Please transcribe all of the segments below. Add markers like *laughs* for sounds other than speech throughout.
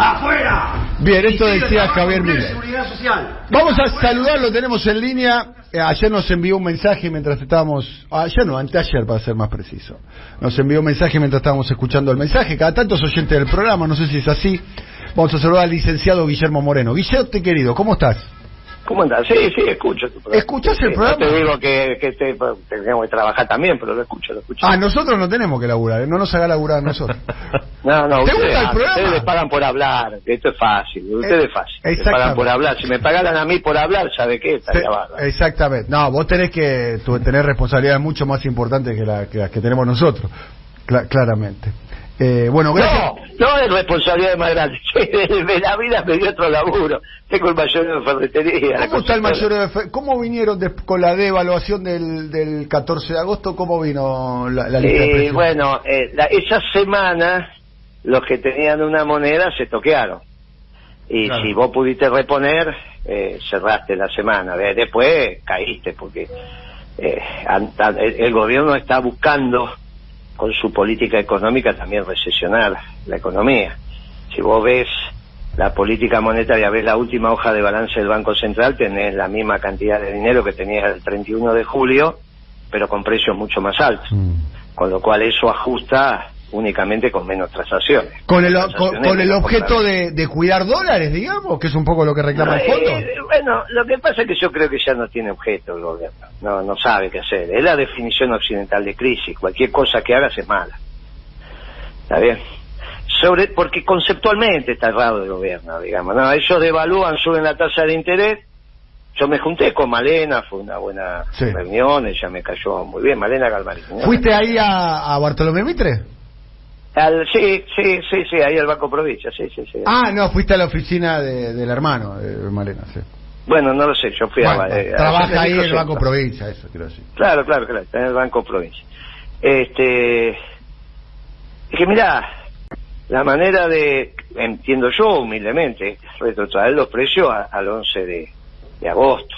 ¡Afuera! Bien, esto decía Javier Miller. Vamos a saludarlo, tenemos en línea. Eh, Ayer nos envió un mensaje mientras estábamos. Ayer no, anteayer para ser más preciso. Nos envió un mensaje mientras estábamos escuchando el mensaje. Cada tanto es oyente del programa, no sé si es así. Vamos a saludar al licenciado Guillermo Moreno. Guillermo, querido, ¿cómo estás? ¿Cómo andás? Sí, sí, escucho tu programa. ¿Escuchás el Sí, programa? No te digo que, que te, tengamos que trabajar también, pero lo escucho, lo escucho. Ah, nosotros no tenemos que laburar, ¿eh? no nos haga laburar a nosotros. *laughs* No, no, ¿Te ustedes, gusta el ah, programa? ustedes pagan por hablar, esto es fácil, ustedes Eh, es fácil, exactamente. pagan por hablar. Si me pagaran a mí por hablar, ¿sabe qué? Estaría Sí, exactamente. No, vos tenés que tener responsabilidades mucho más importantes que, la- que las que tenemos nosotros, Cla- claramente. Eh, bueno, gracias. No, no es responsabilidad más grande. *laughs* De la vida me dio otro laburo. Tengo el mayor de ferretería. ¿Cómo está el constructora. mayor de ¿Cómo vinieron de- con la devaluación del, del 14 de agosto? ¿Cómo vino la, la lista de Eh, bueno, eh, la- esa semana los que tenían una moneda se toquearon. Y Claro. si vos pudiste reponer, eh, cerraste la semana. De- Después caíste porque eh, el gobierno está buscando con su política económica también recesionar la economía. Si vos ves la política monetaria, ves la última hoja de balance del Banco Central, tenés la misma cantidad de dinero que tenías el 31 de julio, pero con precios mucho más altos Mm. con lo cual eso ajusta únicamente con menos transacciones. Con el, Transacciones con el objeto de, de cuidar dólares, digamos, que es un poco lo que reclama el fondo. eh, bueno, lo que pasa es que yo creo que ya no tiene objeto el gobierno, no, no sabe qué hacer. Es la definición occidental de crisis, cualquier cosa que hagas es mala. ¿Está bien? Sobre, porque conceptualmente está errado el gobierno, digamos. No, ellos devalúan, suben la tasa de interés. Yo me junté con Malena, fue una buena Sí. reunión, ella me cayó muy bien, Malena Galmarín. ¿no? ¿Fuiste ahí a, a Bartolomé Mitre? Al, sí, sí, sí, sí, ahí al Banco Provincia, sí, sí, sí. Ah, no, fuiste a la oficina de- del hermano de Malena, sí. Bueno, no lo sé, yo fui Bueno, a... eh, trabaja ahí en el. Banco Provincia, eso quiero decir. Claro, claro, claro, en el Banco Provincia. Este... Es que mirá, la manera de, entiendo yo humildemente, retrotraer los precios a- al 11 de, de agosto.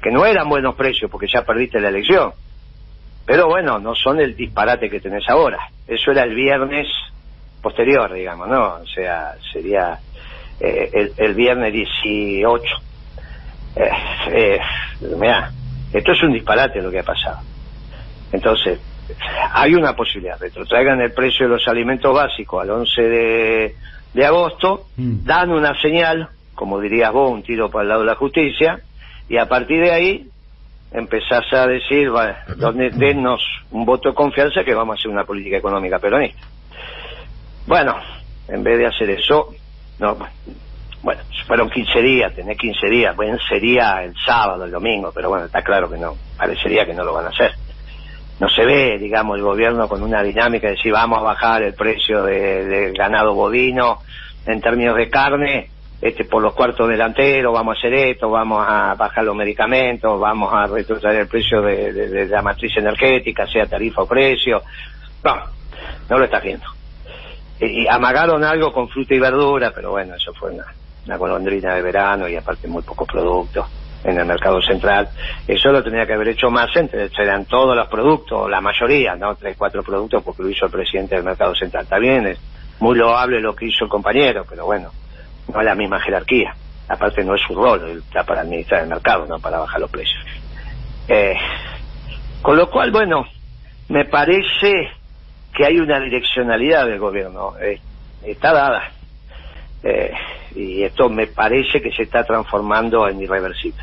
Que no eran buenos precios porque ya perdiste la elección. Pero bueno, no son el disparate que tenés ahora. Eso era el viernes posterior, digamos, ¿no? O sea, sería eh, el, el viernes 18. Eh, eh, mirá, esto es un disparate lo que ha pasado. Entonces, hay una posibilidad, retrotraigan el precio de los alimentos básicos al 11 de, de agosto, Mm. dan una señal, como dirías vos, un tiro para el lado de la justicia, y a partir de ahí empezás a decir, bueno, donde dennos un voto de confianza que vamos a hacer una política económica peronista. Bueno, en vez de hacer eso, no, bueno, fueron 15 días, tenés 15 días, bueno, sería el sábado, el domingo, pero bueno, está claro que no, parecería que no lo van a hacer. No se ve, digamos, el gobierno con una dinámica de decir vamos a bajar el precio de- del ganado bovino en términos de carne, este por los cuartos delanteros, vamos a hacer esto, vamos a bajar los medicamentos, vamos a retroceder el precio de, la matriz energética, sea tarifa o precio. No, no lo está haciendo. Y, amagaron algo con fruta y verdura, pero bueno, eso fue una, una golondrina de verano y aparte muy pocos productos en el mercado central. Eso lo tenía que haber hecho más, eran todos los productos, la mayoría, ¿no? Tres, cuatro productos porque lo hizo el presidente del mercado central. Está bien, es muy loable lo que hizo el compañero, pero bueno, no es la misma jerarquía. Aparte no es su rol, él está para administrar el mercado, no para bajar los precios. Eh, con lo cual, bueno, me parece que hay una direccionalidad del gobierno, eh, está dada. Eh, y esto me parece que se está transformando en irreversible.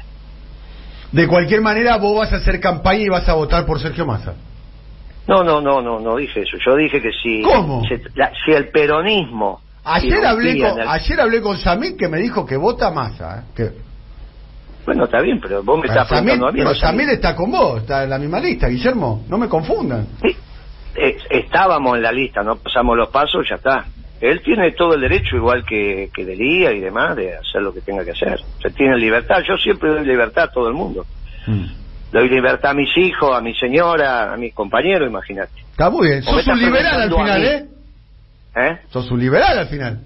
De cualquier manera, vos vas a hacer campaña y vas a votar por Sergio Massa. No, no, no, no, no dije eso. Yo dije que si, ¿Cómo? se- la- si el peronismo. Ayer hablé, con, ayer hablé con Samir que me dijo que vota Massa. ¿eh? Que, Bueno, está bien, pero vos me estás Samir, preguntando a mí. pero Samir. Está con vos, está en la misma lista, Guillermo. No me confundan. Sí, eh, estábamos en la lista, no pasamos los pasos, ya está. Él tiene todo el derecho, igual que, que Delía y demás, de hacer lo que tenga que hacer. Se tiene libertad. Yo siempre doy libertad a todo el mundo. Doy libertad a mis hijos, a mi señora, a mis compañeros, imagínate. Está muy bien. Sos un liberal al final. ¿eh? ¿Eh? Sos un liberal al final.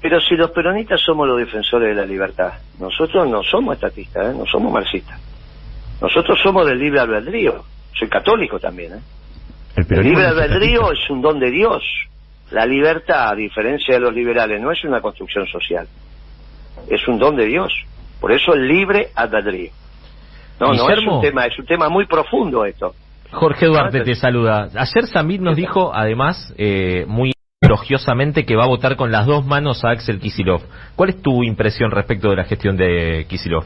Pero si los peronistas somos los defensores de la libertad, nosotros no somos estatistas, ¿eh? no somos marxistas. Nosotros somos del libre albedrío. Soy católico también. ¿eh? El El libre albedrío es un don de Dios. la libertad, a diferencia de los liberales, no es una construcción social, es un don de Dios. Por eso el libre albedrío. No, no es un tema, es un tema muy profundo esto. Jorge Duarte te saluda. Ayer Samir nos dijo, además, eh, muy elogiosamente que va a votar con las dos manos a Axel Kisilov. ¿Cuál es tu impresión respecto de la gestión de Kisilov?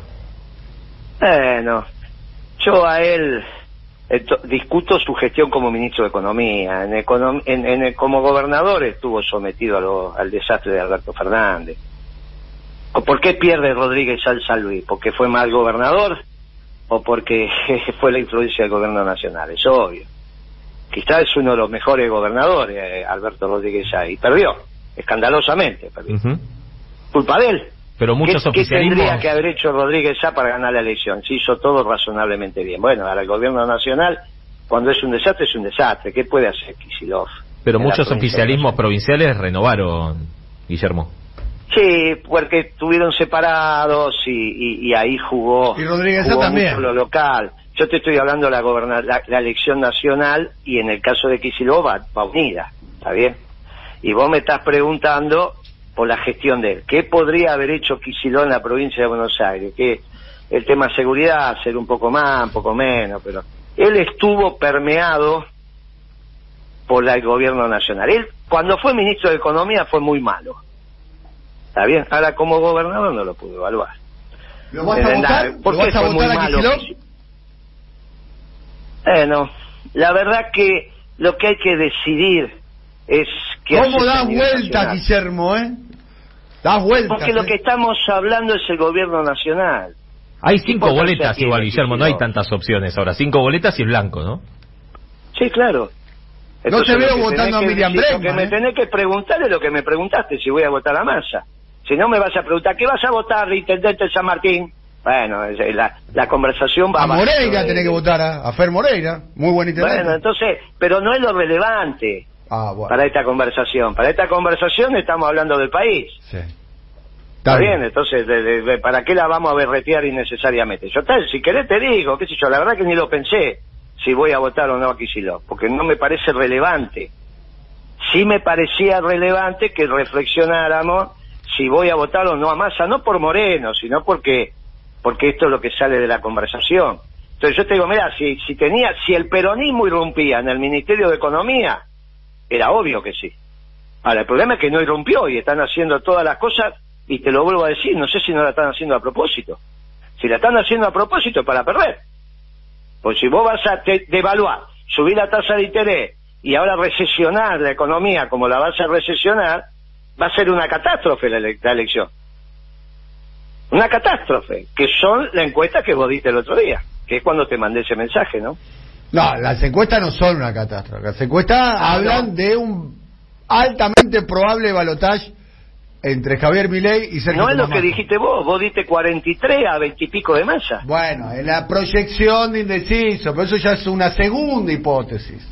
Bueno, yo a él discuto su gestión como ministro de Economía. En, como gobernador estuvo sometido al desastre de Alberto Fernández. ¿Por qué pierde Rodríguez al Luis? ¿Porque fue mal gobernador o porque *laughs* fue la influencia del gobierno nacional? Es obvio. Quizás es uno de los mejores gobernadores, eh, Alberto Rodríguez y perdió, escandalosamente perdió. Culpa de él. Pero muchos ¿Qué, oficialismos... ¿Qué tendría que haber hecho Rodríguez Sá para ganar la elección? Se hizo todo razonablemente bien. Bueno, ahora el gobierno nacional, cuando es un desastre, es un desastre. ¿Qué puede hacer Kisilov? Pero muchos oficialismos provinciales renovaron, Guillermo. Sí, porque estuvieron separados y, ahí jugó, y Rodríguez también. lo local. Yo te estoy hablando de la, la, elección nacional y en el caso de Kisilov va, va unida, ¿está bien? Y vos me estás preguntando por la gestión de él. ¿Qué podría haber hecho Quisiló en la provincia de Buenos Aires? Que el tema de seguridad, ser un poco más, un poco menos, pero él estuvo permeado por el gobierno nacional. Él, cuando fue ministro de Economía, fue muy malo. ¿Está bien? Ahora, como gobernador, no lo pude evaluar. ¿Lo vas a votar? ¿Por qué fue muy malo? Bueno, la verdad que lo que hay que decidir es que ¿Cómo da vuelta, Guillermo, eh? Porque lo ¿eh? que estamos hablando es el gobierno nacional. Hay cinco boletas igual, Guillermo, no hay tantas opciones ahora. Cinco boletas y el blanco, ¿no? Sí, claro. no te veo votando a Miriam Bregman. Lo que me ¿eh? tenés que preguntar es lo que me preguntaste, si voy a votar a Massa. Si no me vas a preguntar, ¿qué vas a votar, intendente de San Martín? Bueno, la, la conversación va a... Moreira tenés que votar, a, a Fer Moreira, muy buen intendente. Bueno, entonces, pero no es lo relevante. Ah, para esta conversación. Para esta conversación estamos hablando del país. Sí. Está bien, entonces, ¿para qué la vamos a berretear innecesariamente? Yo, tal, si querés te digo, qué sé yo, la verdad que ni lo pensé si voy a votar o no a Kicillof, porque no me parece relevante. Sí me parecía relevante que reflexionáramos si voy a votar o no a Massa, no por Moreno, sino porque porque esto es lo que sale de la conversación. Entonces yo te digo, mira, si, si tenía, si el peronismo irrumpía en el Ministerio de Economía, era obvio que sí. Ahora, el problema es que no irrumpió y están haciendo todas las cosas, y te lo vuelvo a decir, no sé si no la están haciendo a propósito. Si la están haciendo a propósito es para perder. Pues si vos vas a devaluar, subir la tasa de interés y ahora recesionar la economía como la vas a recesionar, va a ser una catástrofe la, la elección. Una catástrofe, que son la encuesta que vos diste el otro día, que es cuando te mandé ese mensaje, ¿no? No, las encuestas no son una catástrofe. Las encuestas ah, hablan de un altamente probable balotaje entre Javier Milei y Sergio No es lo que dijiste vos, vos diste 43 a 20 y pico de masa. Bueno, en la proyección de indeciso, pero eso ya es una segunda hipótesis.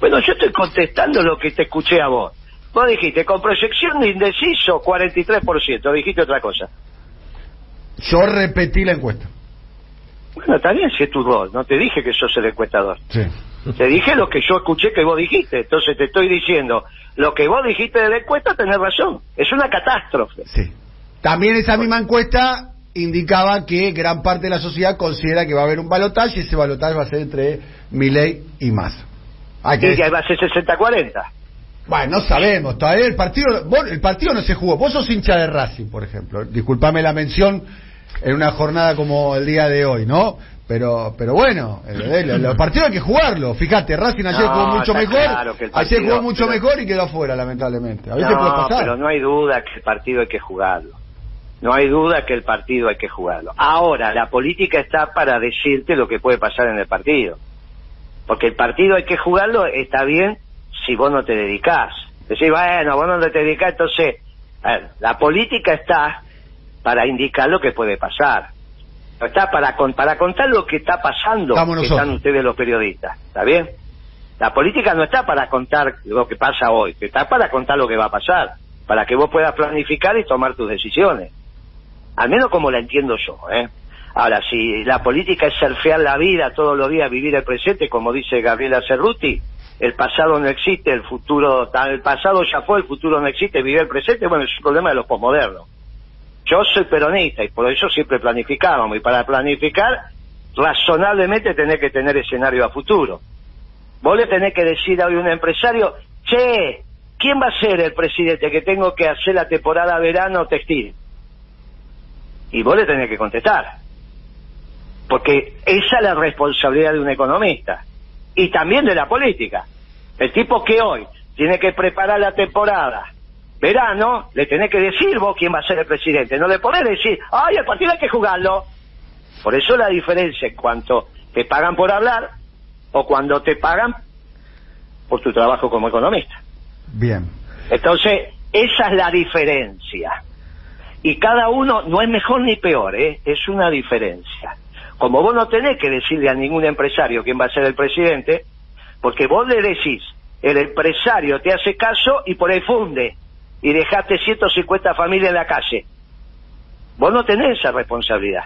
Bueno, yo estoy contestando lo que te escuché a vos. Vos dijiste, con proyección de indeciso, 43%, dijiste otra cosa. Yo repetí la encuesta. Bueno, bien si es tu rol, no te dije que sos el encuestador. Sí. Te dije lo que yo escuché que vos dijiste, entonces te estoy diciendo, lo que vos dijiste de la encuesta tenés razón, es una catástrofe. Sí. También esa misma encuesta indicaba que gran parte de la sociedad considera que va a haber un balotaje y ese balotaje va a ser entre Milei y Massa. Hay que y que va a ser 60-40. Bueno, no sabemos, todavía el partido, el partido no se jugó. Vos sos hincha de Racing, por ejemplo. Disculpame la mención en una jornada como el día de hoy, ¿no? Pero pero bueno, los partidos hay que jugarlo. Fíjate, Racing ayer jugó mucho mejor, ayer jugó mucho mejor y quedó afuera, lamentablemente. A veces no, puede pasar. pero no hay duda que el partido hay que jugarlo. No hay duda que el partido hay que jugarlo. Ahora, la política está para decirte lo que puede pasar en el partido. Porque el partido hay que jugarlo, está bien si vos no te dedicás. Decís, bueno, vos no te dedicás, entonces, la política está para indicar lo que puede pasar. No está para, para contar lo que está pasando, que están ustedes los periodistas, ¿está bien? La política no está para contar lo que pasa hoy, está para contar lo que va a pasar, para que vos puedas planificar y tomar tus decisiones. Al menos como la entiendo yo, ¿eh? Ahora, si la política es surfear la vida todos los días, vivir el presente, como dice Gabriela Cerruti, el pasado no existe, el futuro, el pasado ya fue, el futuro no existe, vivir el presente, bueno, es un problema de los posmodernos. Yo soy peronista y por eso siempre planificábamos, y para planificar, razonablemente tenés que tener escenario a futuro. Vos le tenés que decir a un empresario, che, ¿quién va a ser el presidente que tengo que hacer la temporada verano textil? Y vos le tenés que contestar. Porque esa es la responsabilidad de un economista. Y también de la política. El tipo que hoy tiene que preparar la temporada verano, le tenés que decir vos quién va a ser el presidente. No le podés decir, ay, el partido hay que jugarlo. Por eso la diferencia en cuanto te pagan por hablar o cuando te pagan por tu trabajo como economista. Bien. Entonces, esa es la diferencia. Y cada uno no es mejor ni peor, ¿eh? es una diferencia. Como vos no tenés que decirle a ningún empresario quién va a ser el presidente, porque vos le decís, el empresario te hace caso y por ahí funde, y dejaste 150 familias en la calle. Vos no tenés esa responsabilidad.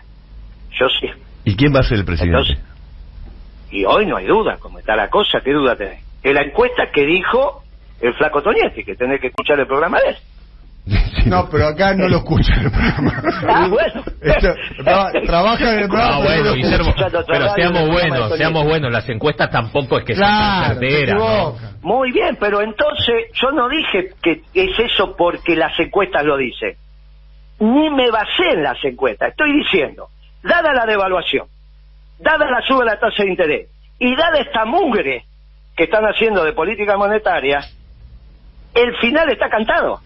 Yo sí. ¿Y quién va a ser el presidente? y hoy no hay duda, como está la cosa, ¿qué duda tenés? Es la encuesta que dijo el flaco Toñetti, que tenés que escuchar el programa de él. *laughs* No, pero acá no lo escucha el programa. Ah, bueno. trabaja en el programa. Ah, bueno, Guillermo, pero seamos buenos, seamos buenos. Las encuestas tampoco es que sean certeras, ¿no? Muy bien, pero entonces yo no dije que es eso porque las encuestas lo dicen. Ni me basé en las encuestas. Estoy diciendo, dada la devaluación, dada la suba de la tasa de interés y dada esta mugre que están haciendo de política monetaria, el final está cantado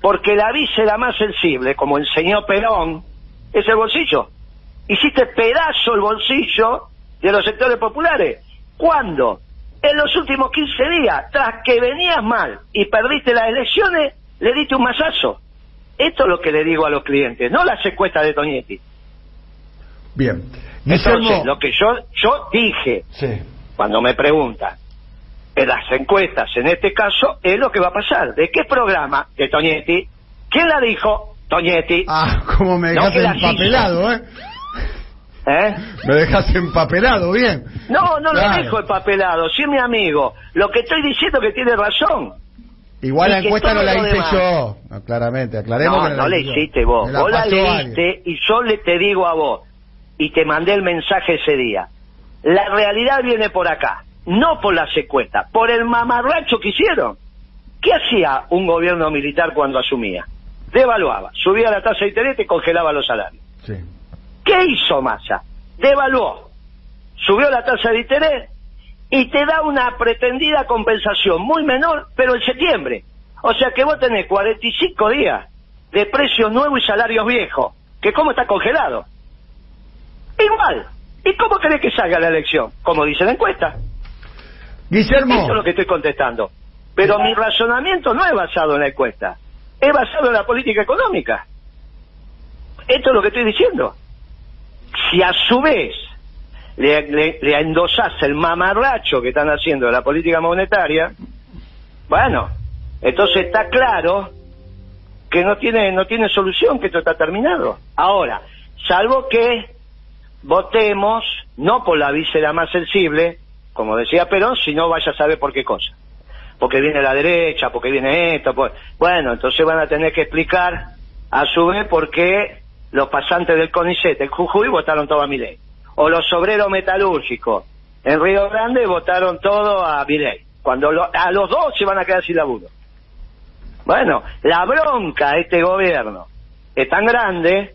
porque la víscera más sensible, como enseñó Perón, es el bolsillo. Hiciste pedazo el bolsillo de los sectores populares. ¿Cuándo? En los últimos 15 días, tras que venías mal y perdiste las elecciones, le diste un masazo. Esto es lo que le digo a los clientes, no la secuestra de Toñetti. Bien. Entonces, lo que yo, yo dije, cuando me preguntan, en las encuestas, en este caso, es lo que va a pasar. ¿De qué programa? De Toñetti. ¿Quién la dijo? Toñetti. Ah, como me dejaste empapelado, ¿eh? ¿Eh? Me dejas empapelado, bien. No, no lo dejo empapelado, sí, mi amigo. Lo que estoy diciendo que tiene razón. Igual la encuesta no la hice yo. claramente, aclaremos. No, que no, no la hiciste vos. vos la leíste y yo le te digo a vos. Y te mandé el mensaje ese día. La realidad viene por acá no por la secuestra, por el mamarracho que hicieron. ¿Qué hacía un gobierno militar cuando asumía? Devaluaba, subía la tasa de interés y congelaba los salarios. ¿Qué hizo Massa? Devaluó, subió la tasa de interés y te da una pretendida compensación muy menor, pero en septiembre. O sea que vos tenés 45 días de precios nuevos y salarios viejos, que cómo está congelado. Igual. ¿Y cómo querés que salga la elección? Como dice la encuesta. Guillermo. Eso es lo que estoy contestando. Pero mi razonamiento no es basado en la encuesta, es basado en la política económica. Esto es lo que estoy diciendo. Si a su vez le, le, endosás el mamarracho que están haciendo de la política monetaria, bueno, entonces está claro que no tiene, no tiene solución, que esto está terminado. Ahora, salvo que votemos, no por la víscera más sensible, como decía Perón, si no vaya a saber por qué cosa. Porque viene la derecha, porque viene esto, pues... bueno, entonces van a tener que explicar a su vez por qué los pasantes del CONICET en Jujuy votaron todo a ley. O los obreros metalúrgicos en Río Grande votaron todo a ley. Cuando a los dos se van a quedar sin laburo. Bueno, la bronca de este gobierno es tan grande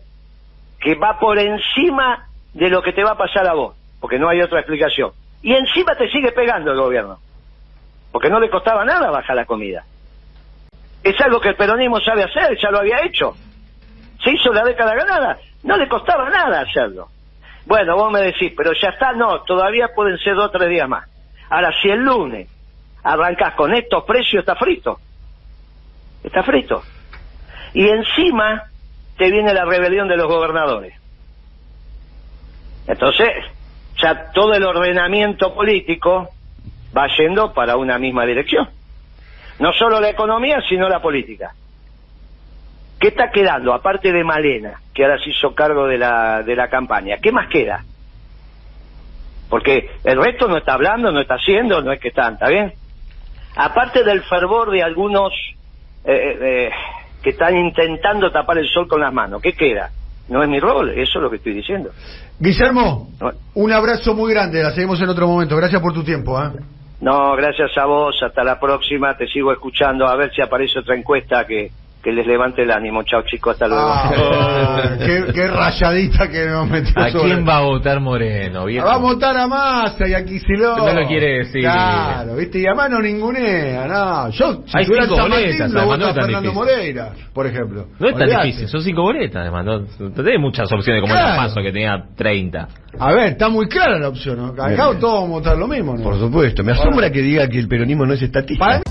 que va por encima de lo que te va a pasar a vos, porque no hay otra explicación. Y encima te sigue pegando el gobierno. Porque no le costaba nada bajar la comida. Es algo que el peronismo sabe hacer, ya lo había hecho. Se hizo la década ganada. No le costaba nada hacerlo. Bueno, vos me decís, pero ya está, no, todavía pueden ser dos o tres días más. Ahora, si el lunes arrancás con estos precios, está frito. Está frito. Y encima te viene la rebelión de los gobernadores. Entonces, ya todo el ordenamiento político va yendo para una misma dirección. No solo la economía, sino la política. ¿Qué está quedando, aparte de Malena, que ahora se hizo cargo de la, de la campaña? ¿Qué más queda? Porque el resto no está hablando, no está haciendo, no es que están, ¿está bien? Aparte del fervor de algunos eh, eh, que están intentando tapar el sol con las manos, ¿qué queda? No es mi rol, eso es lo que estoy diciendo. Guillermo, un abrazo muy grande, la seguimos en otro momento. Gracias por tu tiempo. ¿eh? No, gracias a vos, hasta la próxima, te sigo escuchando, a ver si aparece otra encuesta que, que les levante el ánimo. Chao chicos, hasta luego. Ah, *laughs* qué, qué rayadita que nos metió ¿A sobre- quién va a votar Moreno? viejo? Va a votar a Massa y a Kicillof. No lo quiere decir. Claro, viste, y a mano ningunea, no. Yo, si Hay tuviera cinco San Martín, boletas, lo no Fernando difícil. Moreira, por ejemplo. No es tan Olvidate. difícil, son cinco boletas además, no, no tenés muchas opciones como Claro. el paso que tenía 30. A ver, está muy clara la opción, ¿no? Acá todos vamos a votar lo mismo, ¿no? Por supuesto, me asombra que diga que el peronismo no es estatista. Para-